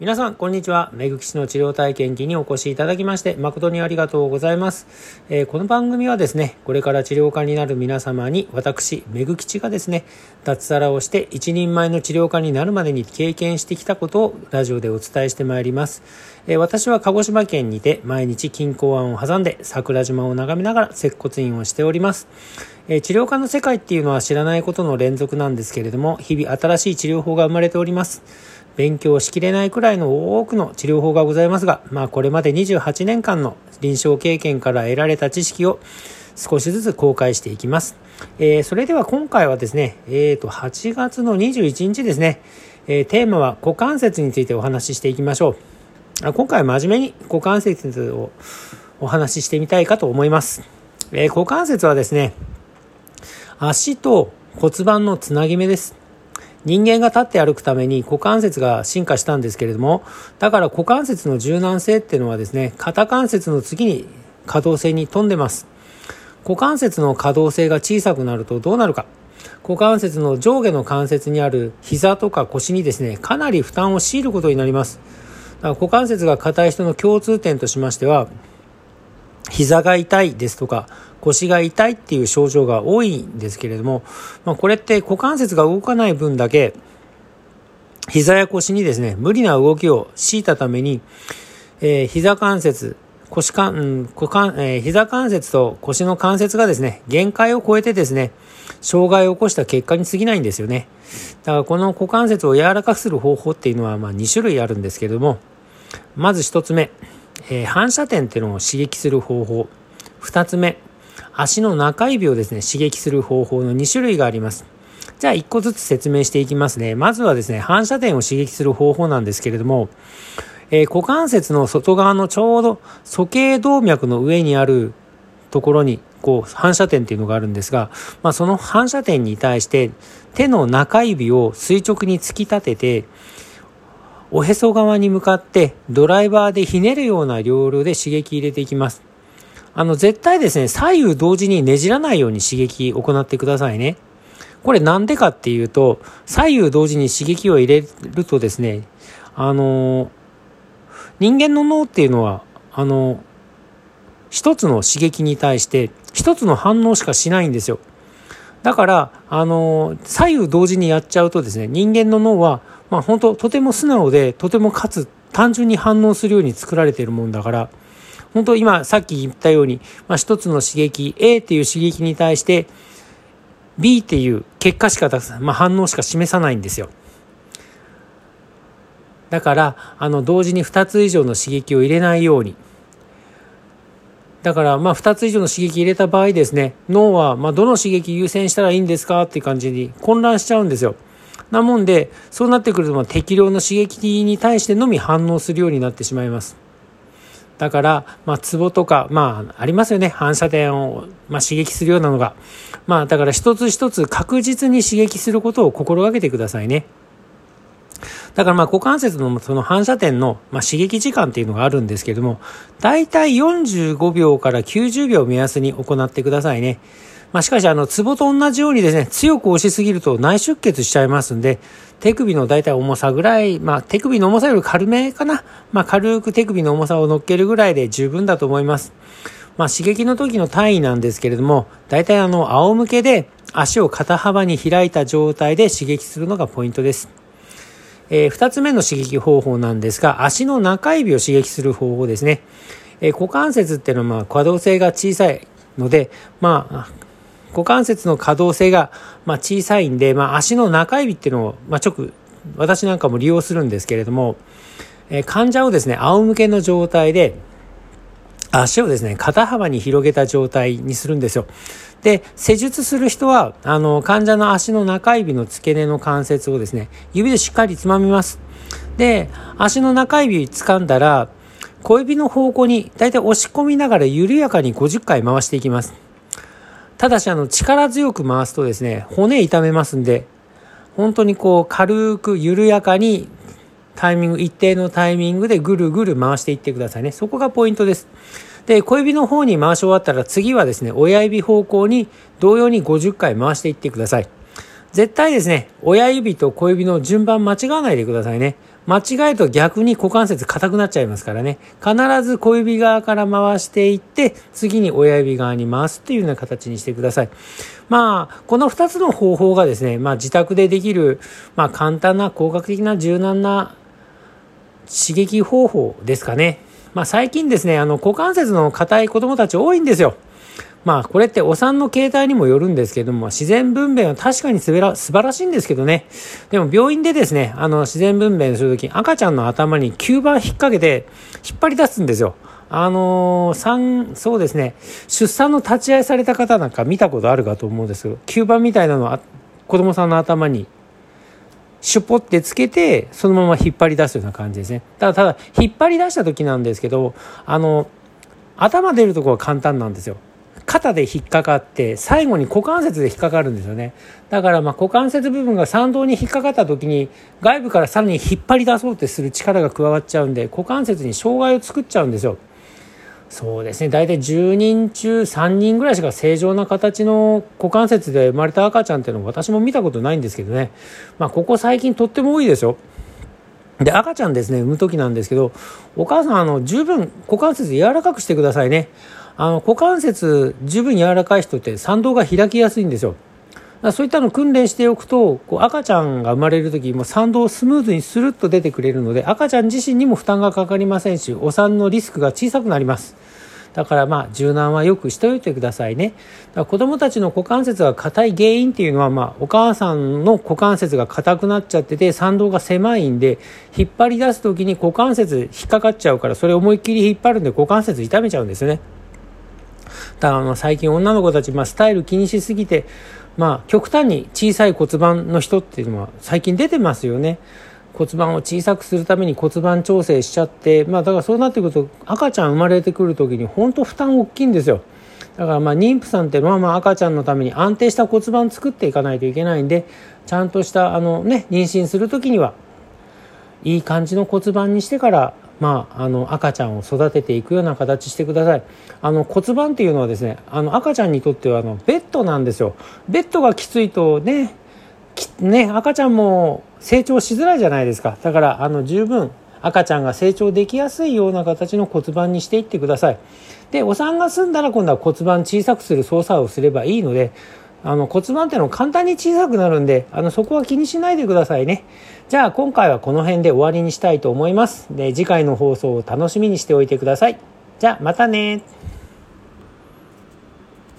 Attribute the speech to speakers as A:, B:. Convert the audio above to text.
A: 皆さん、こんにちは。めぐきしの治療体験記にお越しいただきまして、誠にありがとうございます。えー、この番組はですね、これから治療家になる皆様に、私、めぐきちがですね、脱サラをして一人前の治療家になるまでに経験してきたことをラジオでお伝えしてまいります。えー、私は鹿児島県にて、毎日金港湾を挟んで、桜島を眺めながら接骨院をしております。治療家の世界っていうのは知らないことの連続なんですけれども、日々新しい治療法が生まれております。勉強しきれないくらいの多くの治療法がございますが、まあこれまで28年間の臨床経験から得られた知識を少しずつ公開していきます。えー、それでは今回はですね、え、ー、と、8月の21日ですね、えー、テーマは股関節についてお話ししていきましょう。今回真面目に股関節をお話ししてみたいかと思います。えー、股関節はですね、足と骨盤のつなぎ目です。人間が立って歩くために股関節が進化したんですけれども、だから股関節の柔軟性っていうのはですね、肩関節の次に可動性に富んでます。股関節の可動性が小さくなるとどうなるか。股関節の上下の関節にある膝とか腰にですね、かなり負担を強いることになります。だから股関節が硬い人の共通点としましては、膝が痛いですとか、腰が痛いっていう症状が多いんですけれども、まあ、これって股関節が動かない分だけ、膝や腰にですね、無理な動きを強いたために、えー、膝関節、腰関、うん、股関、えー、膝関節と腰の関節がですね、限界を超えてですね、障害を起こした結果に過ぎないんですよね。だからこの股関節を柔らかくする方法っていうのはまあ2種類あるんですけれども、まず1つ目、えー、反射点っていうのを刺激する方法。2つ目、足の中指をですね、刺激する方法の2種類があります。じゃあ1個ずつ説明していきますね。まずはですね、反射点を刺激する方法なんですけれども、えー、股関節の外側のちょうど鼠径動脈の上にあるところに、こう、反射点っていうのがあるんですが、まあ、その反射点に対して手の中指を垂直に突き立てて、おへそ側に向かってドライバーでひねるような両量で刺激入れていきます。あの、絶対ですね、左右同時にねじらないように刺激を行ってくださいね。これなんでかっていうと、左右同時に刺激を入れるとですね、あの、人間の脳っていうのは、あの、一つの刺激に対して一つの反応しかしないんですよ。だから、あの、左右同時にやっちゃうとですね、人間の脳は、まあ本当とても素直で、とてもかつ単純に反応するように作られているもんだから、本当今さっき言ったように、まあ、一つの刺激 A っていう刺激に対して B っていう結果しか出す、まあ、反応しか示さないんですよ。だからあの同時に2つ以上の刺激を入れないように。だからまあ2つ以上の刺激入れた場合ですね脳はまあどの刺激優先したらいいんですかっていう感じに混乱しちゃうんですよ。なもんでそうなってくると適量の刺激に対してのみ反応するようになってしまいます。だから、まあ、ツボとか、まあ、ありますよね。反射点を、まあ、刺激するようなのが。まあ、だから一つ一つ確実に刺激することを心がけてくださいね。だからまあ股関節のその反射点のま刺激時間っていうのがあるんですけれども、だいたい45秒から90秒目安に行ってくださいね。まあ、しかし、あの、ツボと同じようにですね、強く押しすぎると内出血しちゃいますんで、手首の大体重さぐらい、まあ、手首の重さより軽めかな。まあ、軽く手首の重さを乗っけるぐらいで十分だと思います。まあ、刺激の時の単位なんですけれども、大体あの、仰向けで足を肩幅に開いた状態で刺激するのがポイントです。えー、二つ目の刺激方法なんですが、足の中指を刺激する方法ですね。えー、股関節っていうのは、まあ、可動性が小さいので、まあ、股関節の可動性が、まあ、小さいんで、まあ、足の中指っていうのを、まあ、直、私なんかも利用するんですけれども、えー、患者をですね、仰向けの状態で、足をですね、肩幅に広げた状態にするんですよ。で、施術する人は、あの、患者の足の中指の付け根の関節をですね、指でしっかりつまみます。で、足の中指掴んだら、小指の方向にだいたい押し込みながら緩やかに50回回していきます。ただし、あの、力強く回すとですね、骨痛めますんで、本当にこう、軽く緩やかに、タイミング、一定のタイミングでぐるぐる回していってくださいね。そこがポイントです。で、小指の方に回し終わったら、次はですね、親指方向に同様に50回回していってください。絶対ですね、親指と小指の順番間違わないでくださいね。間違えると逆に股関節硬くなっちゃいますからね。必ず小指側から回していって、次に親指側に回すっていうような形にしてください。まあ、この2つの方法がですね、まあ自宅でできる、まあ簡単な効果的な柔軟な刺激方法ですかね。まあ最近ですね、あの股関節の硬い子供たち多いんですよ。まあこれってお産の形態にもよるんですけども、自然分娩は確かに素晴らしいんですけどね。でも病院でですね、あの自然分娩するとき赤ちゃんの頭に吸盤引っ掛けて引っ張り出すんですよ。あのー、そうですね、出産の立ち会いされた方なんか見たことあるかと思うんですけど、吸盤みたいなのは子供さんの頭にシュポってつけて、そのまま引っ張り出すような感じですね。ただ、ただ、引っ張り出した時なんですけど、あの、頭出るところは簡単なんですよ。肩で引っかかって最後に股関節で引っかかるんですよね。だからま股関節部分が参道に引っかかった時に外部からさらに引っ張り出そうってする力が加わっちゃうんで股関節に障害を作っちゃうんですよ。そうですね。大体10人中3人ぐらいしか正常な形の股関節で生まれた赤ちゃんっていうのは私も見たことないんですけどね。まあここ最近とっても多いですよ。で、赤ちゃんですね、産む時なんですけど、お母さん、あの、十分股関節柔らかくしてくださいね。あの股関節十分柔らかい人って参道が開きやすいんですよ。そういったのを訓練しておくとこう赤ちゃんが生まれる時も参道をスムーズにスルッと出てくれるので赤ちゃん自身にも負担がかかりませんしお産のリスクが小さくなります。だからまあ柔軟はよくしておいてくださいね。だから子供たちの股関節が硬い原因っていうのはまあお母さんの股関節が硬くなっちゃってて参道が狭いんで引っ張り出す時に股関節引っかかっちゃうからそれ思いっきり引っ張るんで股関節痛めちゃうんですね。だから最近女の子たち、まあ、スタイル気にしすぎて、まあ、極端に小さい骨盤の人っていうのは最近出てますよね。骨盤を小さくするために骨盤調整しちゃって、まあ、だからそうなってくると赤ちゃん生まれてくる時に本当負担大きいんですよ。だからまあ妊婦さんってまあまあ赤ちゃんのために安定した骨盤作っていかないといけないんでちゃんとしたあのね妊娠する時にはいい感じの骨盤にしてからまあ、あの赤ちゃんを育てていくような形してください。あの骨盤っていうのはですねあの赤ちゃんにとってはあのベッドなんですよ。ベッドがきついとねね赤ちゃんも成長しづらいじゃないですか。だからあの十分赤ちゃんが成長できやすいような形の骨盤にしていってください。でお産が済んだら今度は骨盤小さくする操作をすればいいのであの骨盤っていうのは簡単に小さくなるんであのそこは気にしないでくださいね。じゃあ今回はこの辺で終わりにしたいと思います。で次回の放送を楽しみにしておいてください。じゃあまたね。